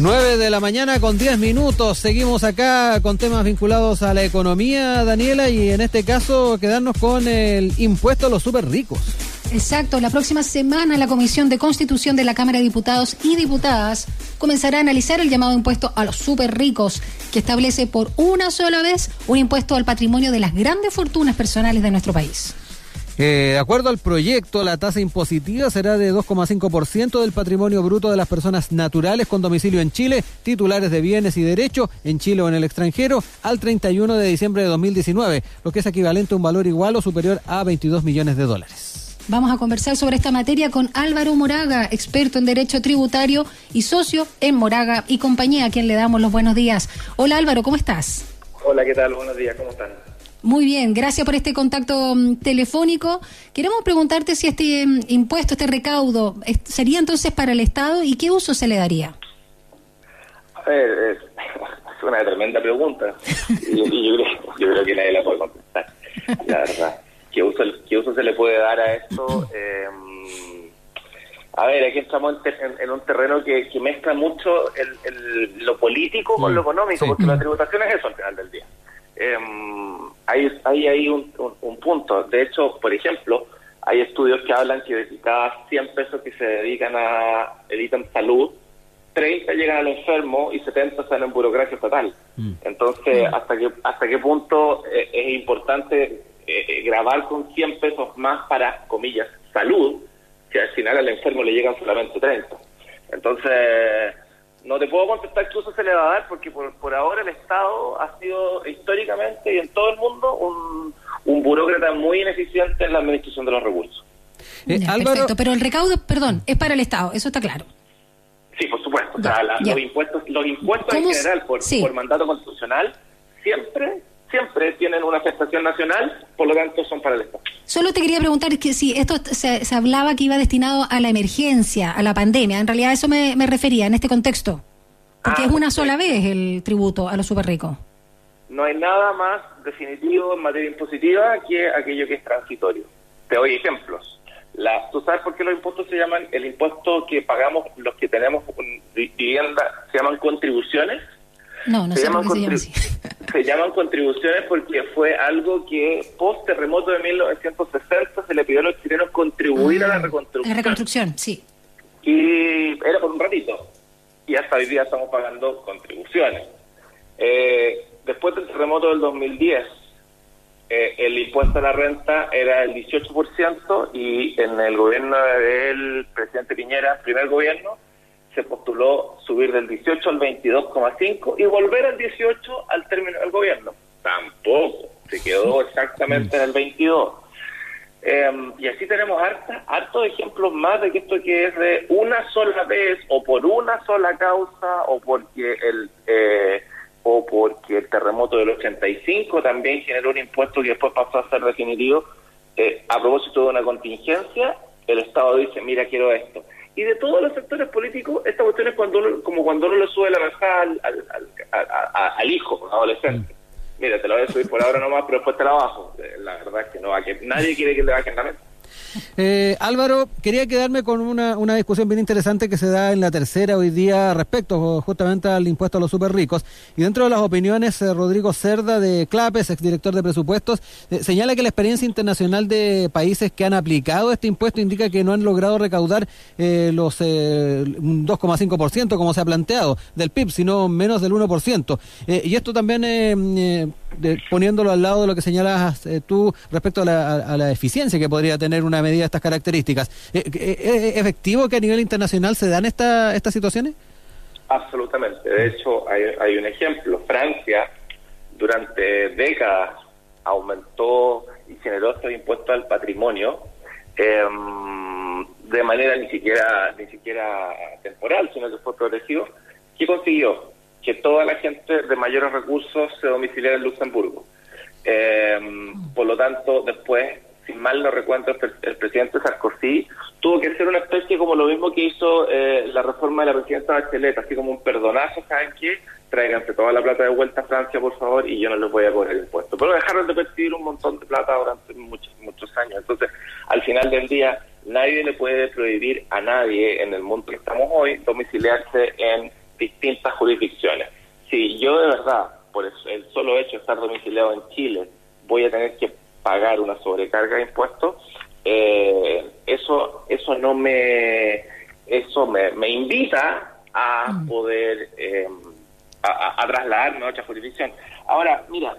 9 de la mañana con 10 minutos. Seguimos acá con temas vinculados a la economía, Daniela, y en este caso quedarnos con el impuesto a los super ricos. Exacto, la próxima semana la Comisión de Constitución de la Cámara de Diputados y Diputadas comenzará a analizar el llamado impuesto a los super ricos, que establece por una sola vez un impuesto al patrimonio de las grandes fortunas personales de nuestro país. Eh, de acuerdo al proyecto, la tasa impositiva será de 2,5% del patrimonio bruto de las personas naturales con domicilio en Chile, titulares de bienes y derechos en Chile o en el extranjero, al 31 de diciembre de 2019, lo que es equivalente a un valor igual o superior a 22 millones de dólares. Vamos a conversar sobre esta materia con Álvaro Moraga, experto en derecho tributario y socio en Moraga y compañía, a quien le damos los buenos días. Hola Álvaro, ¿cómo estás? Hola, ¿qué tal? Buenos días, ¿cómo están? Muy bien, gracias por este contacto mm, telefónico. Queremos preguntarte si este mm, impuesto, este recaudo, sería entonces para el Estado y qué uso se le daría. A ver, es, una tremenda pregunta y, yo, creo, que nadie la puede contestar, la verdad. ¿Qué uso, qué uso se le puede dar a esto? Em, a ver, aquí estamos en, un terreno que, mezcla mucho el, lo político con lo económico, porque la tributación es eso al final del día. Eh, hay, hay ahí un, punto. De hecho, por ejemplo, hay estudios que hablan que de cada 100 pesos que se dedican a el ítem salud, 30 llegan al enfermo y 70 salen en burocracia estatal. Mm. Entonces, mm. ¿hasta qué, hasta qué punto eh, es importante eh, eh, grabar con 100 pesos más para, comillas, salud, que al final al enfermo le llegan solamente 30? Entonces, no te puedo contestar qué uso se le va a dar porque por, por ahora el Estado ha sido históricamente y en todo el mundo un, un burócrata muy ineficiente en la administración de los recursos. Eh, perfecto, pero el recaudo, perdón, es para el Estado, eso está claro. Sí, por supuesto. o sea, los impuestos, los impuestos en general por, por mandato constitucional siempre siempre tienen una afectación nacional, por lo tanto son para el Estado. Solo te quería preguntar que si esto se, hablaba que iba destinado a la emergencia, a la pandemia, en realidad eso me, refería en este contexto, porque ah, es una sola vez el tributo a los super ricos. No hay nada más definitivo en materia impositiva que aquello que es transitorio. Te doy ejemplos. La, ¿Tú sabes por qué los impuestos se llaman, el impuesto que pagamos los que tenemos vivienda, se llaman contribuciones? No, no se sé por qué se Se llaman contribuciones porque fue algo que post terremoto de 1960 se le pidió a los chilenos contribuir a la reconstrucción. La reconstrucción, sí. Y era por un ratito. Y hasta hoy día estamos pagando contribuciones. Eh, después del terremoto del 2010, eh, el impuesto a la renta era el 18% y en el gobierno del presidente Piñera, primer gobierno, se postuló subir del 18 al 22,5 y volver al 18 al término del gobierno. Tampoco, se quedó exactamente en el 22. Em, y así tenemos harta, hartos ejemplos más de que esto que es de una sola vez o por una sola causa o porque el eh, o porque el terremoto del 85 también generó un impuesto que después pasó a ser definitivo. Eh, a propósito de una contingencia, el Estado dice, mira, quiero esto y de todos los sectores políticos, esta cuestión es cuando como cuando uno le sube la raja al, al, hijo, adolescente. Mm. Mira, te lo voy a subir por ahora nomás, pero después te la bajo. La verdad es que no, que nadie quiere que le bajen la mesa. Eh, Álvaro, quería quedarme con una, una discusión bien interesante que se da en la tercera hoy día respecto justamente al impuesto a los super ricos. Y dentro de las opiniones, eh, Rodrigo Cerda de CLAPES, exdirector de presupuestos, eh, señala que la experiencia internacional de países que han aplicado este impuesto indica que no han logrado recaudar eh, los 2,5% como se ha planteado del PIB, sino menos del 1%. y esto también poniéndolo al lado de lo que señalas tú respecto a la, eficiencia que podría tener una medida de estas características. ¿Es eh, eh, eh, efectivo que a nivel internacional se dan esta, estas situaciones? Absolutamente. De hecho, hay, hay un ejemplo. Francia, durante décadas, aumentó y generó estos impuestos al patrimonio em, de manera ni siquiera ni siquiera temporal, sino que fue progresivo. ¿Qué consiguió? Que toda la gente de mayores recursos se domiciliara en Luxemburgo. Em, por lo tanto, después si mal no recuerdo, el, presidente Sarkozy tuvo que hacer una especie como lo mismo que hizo eh, la reforma de la presidenta Bachelet, así como un perdonazo, ¿saben qué? Tráiganse toda la plata de vuelta a Francia, por favor, y yo no les voy a cobrar el impuesto. Pero dejaron de percibir un montón de plata durante muchos, muchos años. Entonces, al final del día, nadie le puede prohibir a nadie en el mundo que estamos hoy domiciliarse en distintas jurisdicciones. Si yo de verdad, por el solo hecho de estar domiciliado en Chile, voy a tener que pagar una sobrecarga de impuestos, eh, eso eso no me eso me, me invita a mm. poder eh, a, a, trasladarme a otra jurisdicción. Ahora, mira,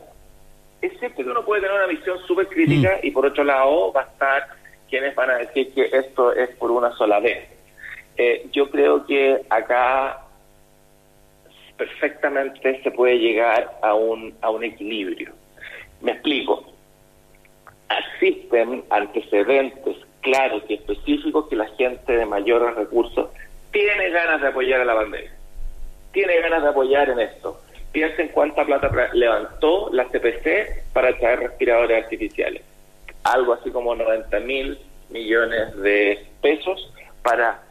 es cierto que uno puede tener una visión súper crítica mm. y por otro lado va a estar quienes van a decir que esto es por una sola vez. Eh, yo creo que acá perfectamente se puede llegar a un, a un equilibrio. Me explico. Existen antecedentes claros y específicos que la gente de mayores recursos tiene ganas de apoyar a la bandera, tiene ganas de apoyar en esto. Piensen cuánta plata levantó la CPC para traer respiradores artificiales. Algo así como 90 mil millones de pesos para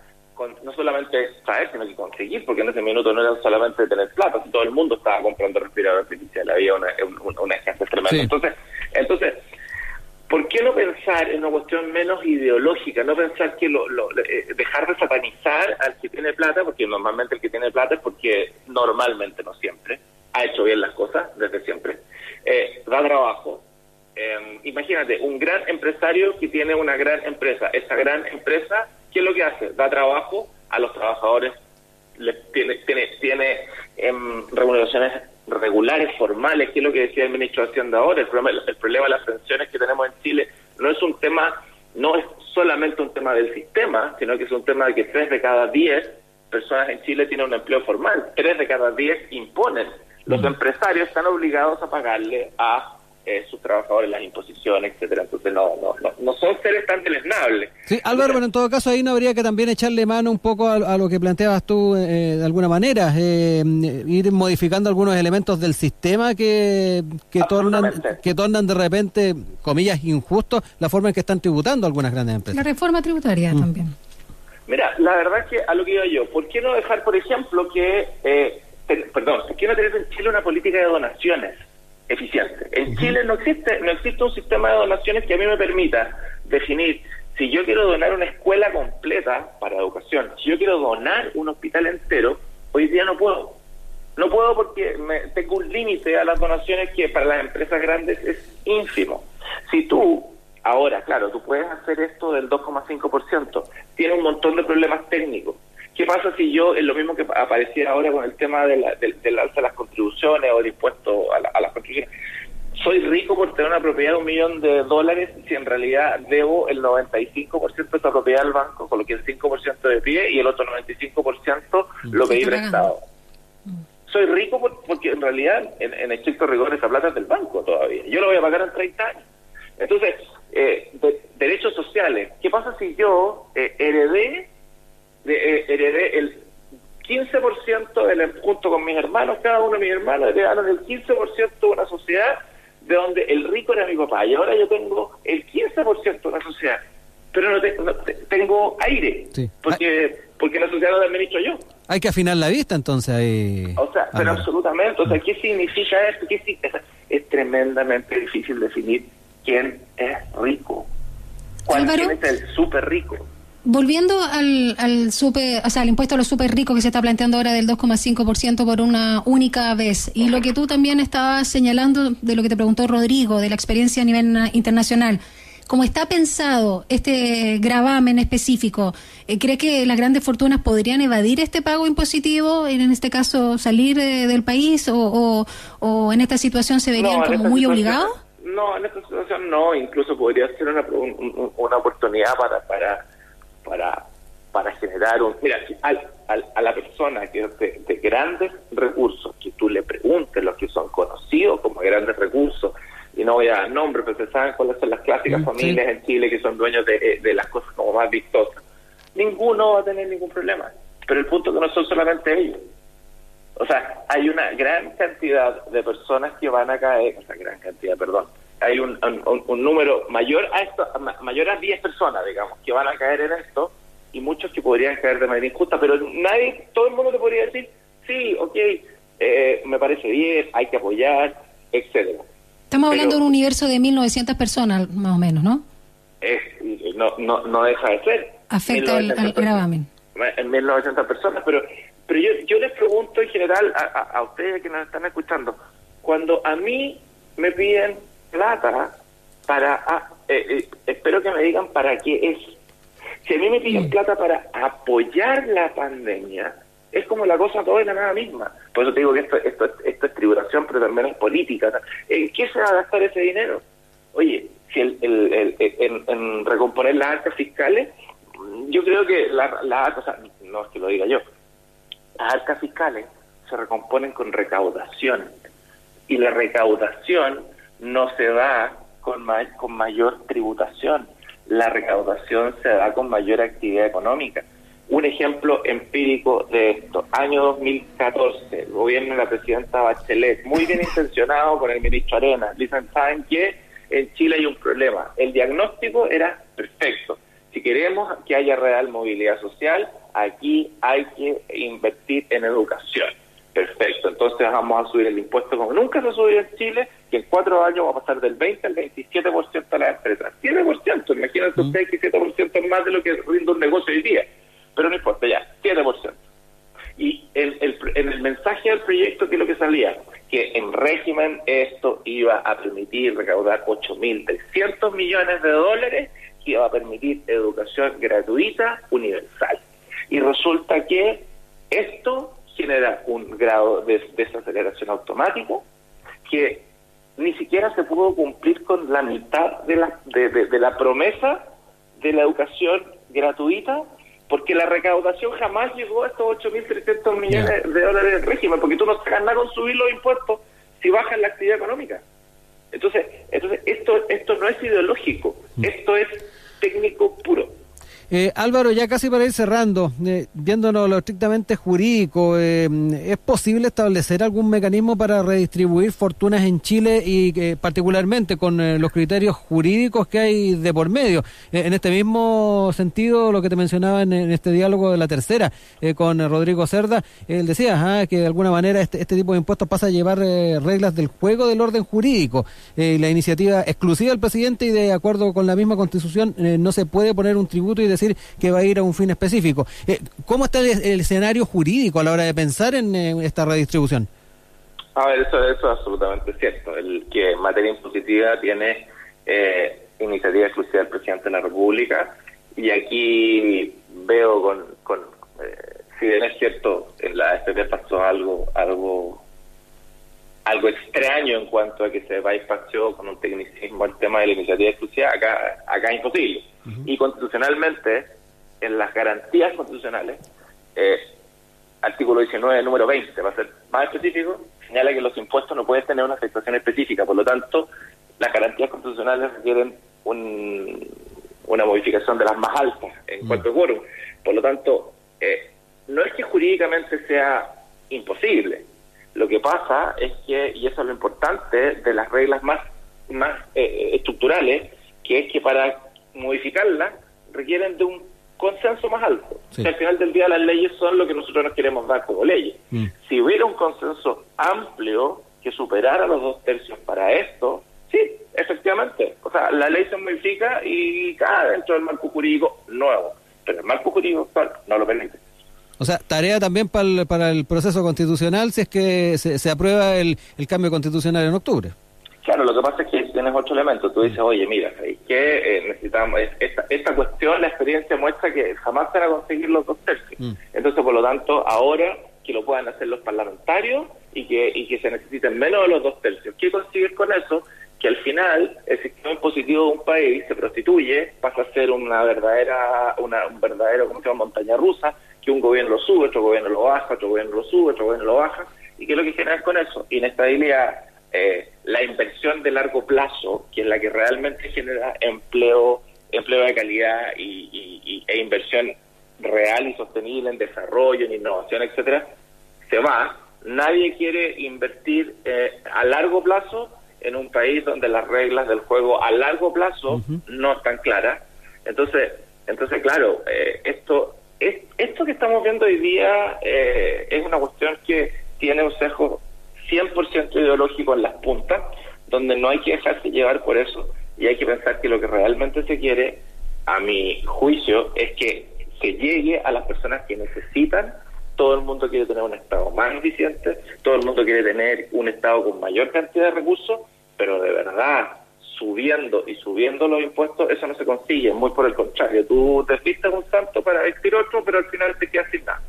no solamente traer, sino que conseguir, porque en ese minuto no era solamente tener plata, todo el mundo estaba comprando respiradores artificiales, había una, una, escasez tremenda. Entonces, entonces ¿por qué no pensar en una cuestión menos ideológica? No pensar que lo, eh, dejar de satanizar al que tiene plata, porque normalmente el que tiene plata es porque normalmente, no siempre, ha hecho bien las cosas desde siempre. Eh, da trabajo. Em, imagínate, un gran empresario que tiene una gran empresa. Esa gran empresa, ¿qué es lo que hace? Da trabajo a los trabajadores, tiene, tiene, tiene em, remuneraciones regulares, formales, que es lo que decía el ministro de Hacienda ahora, el problema, el problema de las pensiones que tenemos en Chile no es un tema, no es solamente un tema del sistema, sino que es un tema de que tres de cada diez personas en Chile tienen un empleo formal, tres de cada diez imponen. Los empresarios están obligados a pagarle a eh, sus trabajadores, las imposiciones, etcétera. Entonces no, no, no, no son seres tan deleznables. Sí, Álvaro, pero en todo caso ahí no habría que también echarle mano un poco a, lo que planteabas tú eh, de alguna manera, eh, ir modificando algunos elementos del sistema que, que tornan que tornan de repente, comillas, injustos la forma en que están tributando algunas grandes empresas. La reforma tributaria mm. también. Mira, la verdad es que a lo que iba yo, ¿por qué no dejar, por ejemplo, que, perdón, ¿por qué no tener en Chile una política de donaciones? Eficiente. En Chile no existe, no existe un sistema de donaciones que a mí me permita definir si yo quiero donar una escuela completa para educación, si yo quiero donar un hospital entero, hoy día no puedo. No puedo porque me, tengo un límite a las donaciones que para las empresas grandes es ínfimo. Si tú, ahora, claro, tú puedes hacer esto del 2,5%, tiene un montón de problemas técnicos ¿Qué pasa si yo, es lo mismo que apareciera ahora con el tema de la, del, alza de las contribuciones o el impuesto a, Soy rico por tener una propiedad de un millón de dólares si en realidad debo el 95% de esa propiedad al banco, con lo que el 5% de pie y el otro 95% lo pedí prestado. Soy rico porque en realidad, en, en estricto rigor, esa plata es del banco todavía. Yo lo voy a pagar en 30 años. Entonces, eh, derechos sociales. ¿Qué pasa si yo eh, heredé de, eh, heredé el 15% del, junto con mis hermanos, cada uno de mis hermanos heredaron el 15% de una sociedad de donde el rico era mi papá y ahora yo tengo el 15% de una sociedad, pero no, tengo aire, porque porque la sociedad la administro yo. Hay que afinar la vista entonces ahí. O sea, pero absolutamente, o sea, ¿qué significa esto? ¿Qué, es, es tremendamente difícil definir quién es rico. ¿Cuál es el súper rico? Volviendo al, al super, o sea, al impuesto a los super ricos que se está planteando ahora del 2,5% por una única vez, y lo que tú también estabas señalando de lo que te preguntó Rodrigo, de la experiencia a nivel internacional, como está pensado este gravamen específico, eh, ¿cree que las grandes fortunas podrían evadir este pago impositivo, en este caso salir del país, o, o, en esta situación se verían como muy obligados? No, en esta situación no, incluso podría ser una, una oportunidad para, para para, para generar un... Mira, a la persona que es de, grandes recursos, que tú le preguntes los que son conocidos como grandes recursos, y no voy a dar nombres, pero se saben cuáles son las clásicas mm, familias en Chile que son dueños de, de las cosas como más vistosas, ninguno va a tener ningún problema. Pero el punto es que no son solamente ellos. O sea, hay una gran cantidad de personas que van a caer, o sea, gran cantidad, perdón, hay un, un, número mayor a esto, mayor a 10 personas, digamos, que van a caer en esto y muchos que podrían caer de manera injusta, pero nadie, todo el mundo te podría decir, sí, ok, eh, me parece bien, hay que apoyar, etcétera. Estamos hablando de un universo de 1.900 personas, más o menos, ¿no? no, no, no deja de ser. Afecta al, gravamen. En 1.900 personas, pero Pero yo, yo les pregunto en general a, a, ustedes que nos están escuchando, cuando a mí me piden plata para, ah, eh, eh, espero que me digan para qué es. Si a mí me piden plata para apoyar la pandemia, es como la cosa toda en la nada misma. Por eso te digo que esto, esto, esto es tributación, pero también es política. ¿En qué se va a gastar ese dinero? Oye, si el, el, en, recomponer las arcas fiscales, yo creo que las la, arcas, no es que lo diga yo, las arcas fiscales se recomponen con recaudación. Y la recaudación no se da con, con mayor tributación. La recaudación se da con mayor actividad económica. Un ejemplo empírico de esto, año 2014, el gobierno de la presidenta Bachelet, muy bien intencionado con el ministro Arena, dicen, ¿saben que En Chile hay un problema. El diagnóstico era perfecto. Si queremos que haya real movilidad social, aquí hay que invertir en educación. Perfecto, entonces vamos a subir el impuesto como nunca se ha subido en Chile, que en cuatro años va a pasar del 20 al 27% a las empresas. 7%, imagínense usted que 7% es más de lo que rinde un negocio hoy día pero no importa, ya, 7%. Y el, el, en el mensaje del proyecto, ¿qué es lo que salía? Que en régimen esto iba a permitir recaudar 8.300 millones de dólares, que iba a permitir educación gratuita universal. Y resulta que genera un grado de desaceleración automático que ni siquiera se pudo cumplir con la mitad de la, de, de la promesa de la educación gratuita porque la recaudación jamás llegó a estos 8.300 millones de dólares del régimen, porque tú no sacas nada con subir los impuestos si bajas la actividad económica. Entonces, entonces esto, esto no es ideológico, mm. esto es técnico puro. Eh, Álvaro, ya casi para ir cerrando, eh, viéndonos lo estrictamente jurídico, eh, ¿es posible establecer algún mecanismo para redistribuir fortunas en Chile y eh, particularmente con los criterios jurídicos que hay de por medio? en este mismo sentido, lo que te mencionaba en, este diálogo de la tercera con Rodrigo Cerda, él decía que de alguna manera este, este, tipo de impuestos pasa a llevar reglas del juego del orden jurídico. la iniciativa exclusiva del presidente y de acuerdo con la misma constitución no se puede poner un tributo y que va a ir a un fin específico. Eh, ¿Cómo está el, escenario jurídico a la hora de pensar en esta redistribución? A ver, eso, eso es absolutamente cierto. El que materia impositiva tiene eh, iniciativa exclusiva del presidente de la República y aquí veo con, con eh, si bien es cierto, en la FP pasó algo, algo algo extraño en cuanto a que se va bypassó con un tecnicismo el tema de la iniciativa exclusiva, acá, acá es imposible. Y constitucionalmente, en las garantías constitucionales, eh, artículo 19, número 20, va a ser más específico, señala que los impuestos no pueden tener una afectación específica, por lo tanto, las garantías constitucionales requieren un, una modificación de las más altas en cuanto a quórum. Por lo tanto, eh, no es que jurídicamente sea imposible, lo que pasa es que, y eso es lo importante, de las reglas más, más eh, estructurales, que es que para modificarlas requieren de un consenso más alto. al final del día las leyes son lo que nosotros nos queremos dar como leyes. Mm. Si hubiera un consenso amplio que superara los dos tercios para esto, sí, efectivamente. O sea, la ley se modifica y cae dentro del marco jurídico nuevo. Pero el marco jurídico actual no lo permite. O sea, tarea también para el, para el proceso constitucional si es que se, aprueba el, el, cambio constitucional en octubre. Claro, lo que pasa es que tienes otro elemento. Tú dices, oye, mira, que eh, necesitamos esta, esta cuestión, la experiencia muestra que jamás se van a conseguir los dos tercios. Mm. Entonces, por lo tanto, ahora que lo puedan hacer los parlamentarios y que, y que se necesiten menos de los dos tercios. ¿Qué consigues con eso? Que al final el sistema impositivo de un país se prostituye, pasa a ser una verdadera, una, un verdadero, ¿cómo se llama?, montaña rusa, que un gobierno lo sube, otro gobierno lo baja, otro gobierno lo sube, otro gobierno lo baja. ¿Y qué es lo que genera con eso? Inestabilidad, eh, la inversión de largo plazo, que es la que realmente genera empleo, empleo de calidad y, e inversión real y sostenible en desarrollo, en innovación, etcétera, se va. Nadie quiere invertir eh, a largo plazo en un país donde las reglas del juego a largo plazo no están claras. Entonces, entonces claro, eh, esto esto que estamos viendo hoy día eh, es una cuestión que tiene un sesgo 100% ideológico en las puntas, donde no hay que dejarse llevar por eso y hay que pensar que lo que realmente se quiere, a mi juicio, es que se llegue a las personas que necesitan. Todo el mundo quiere tener un Estado más eficiente, todo el mundo quiere tener un Estado con mayor cantidad de recursos, pero de verdad, subiendo y subiendo los impuestos, eso no se consigue, muy por el contrario. Tú te pistas un santo para vestir otro, pero al final te quedas sin nada.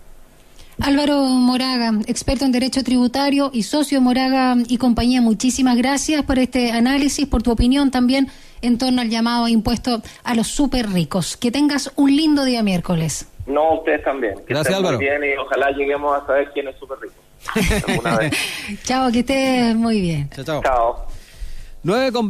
Álvaro Moraga, experto en Derecho Tributario y socio Moraga y compañía, muchísimas gracias por este análisis, por tu opinión también en torno al llamado impuesto a los súper ricos. Que tengas un lindo día miércoles. No, ustedes también. Que Gracias, Álvaro. Muy bien y ojalá lleguemos a saber quién es súper rico. chao, que estés muy bien. Chao, chao. Chao. 9 con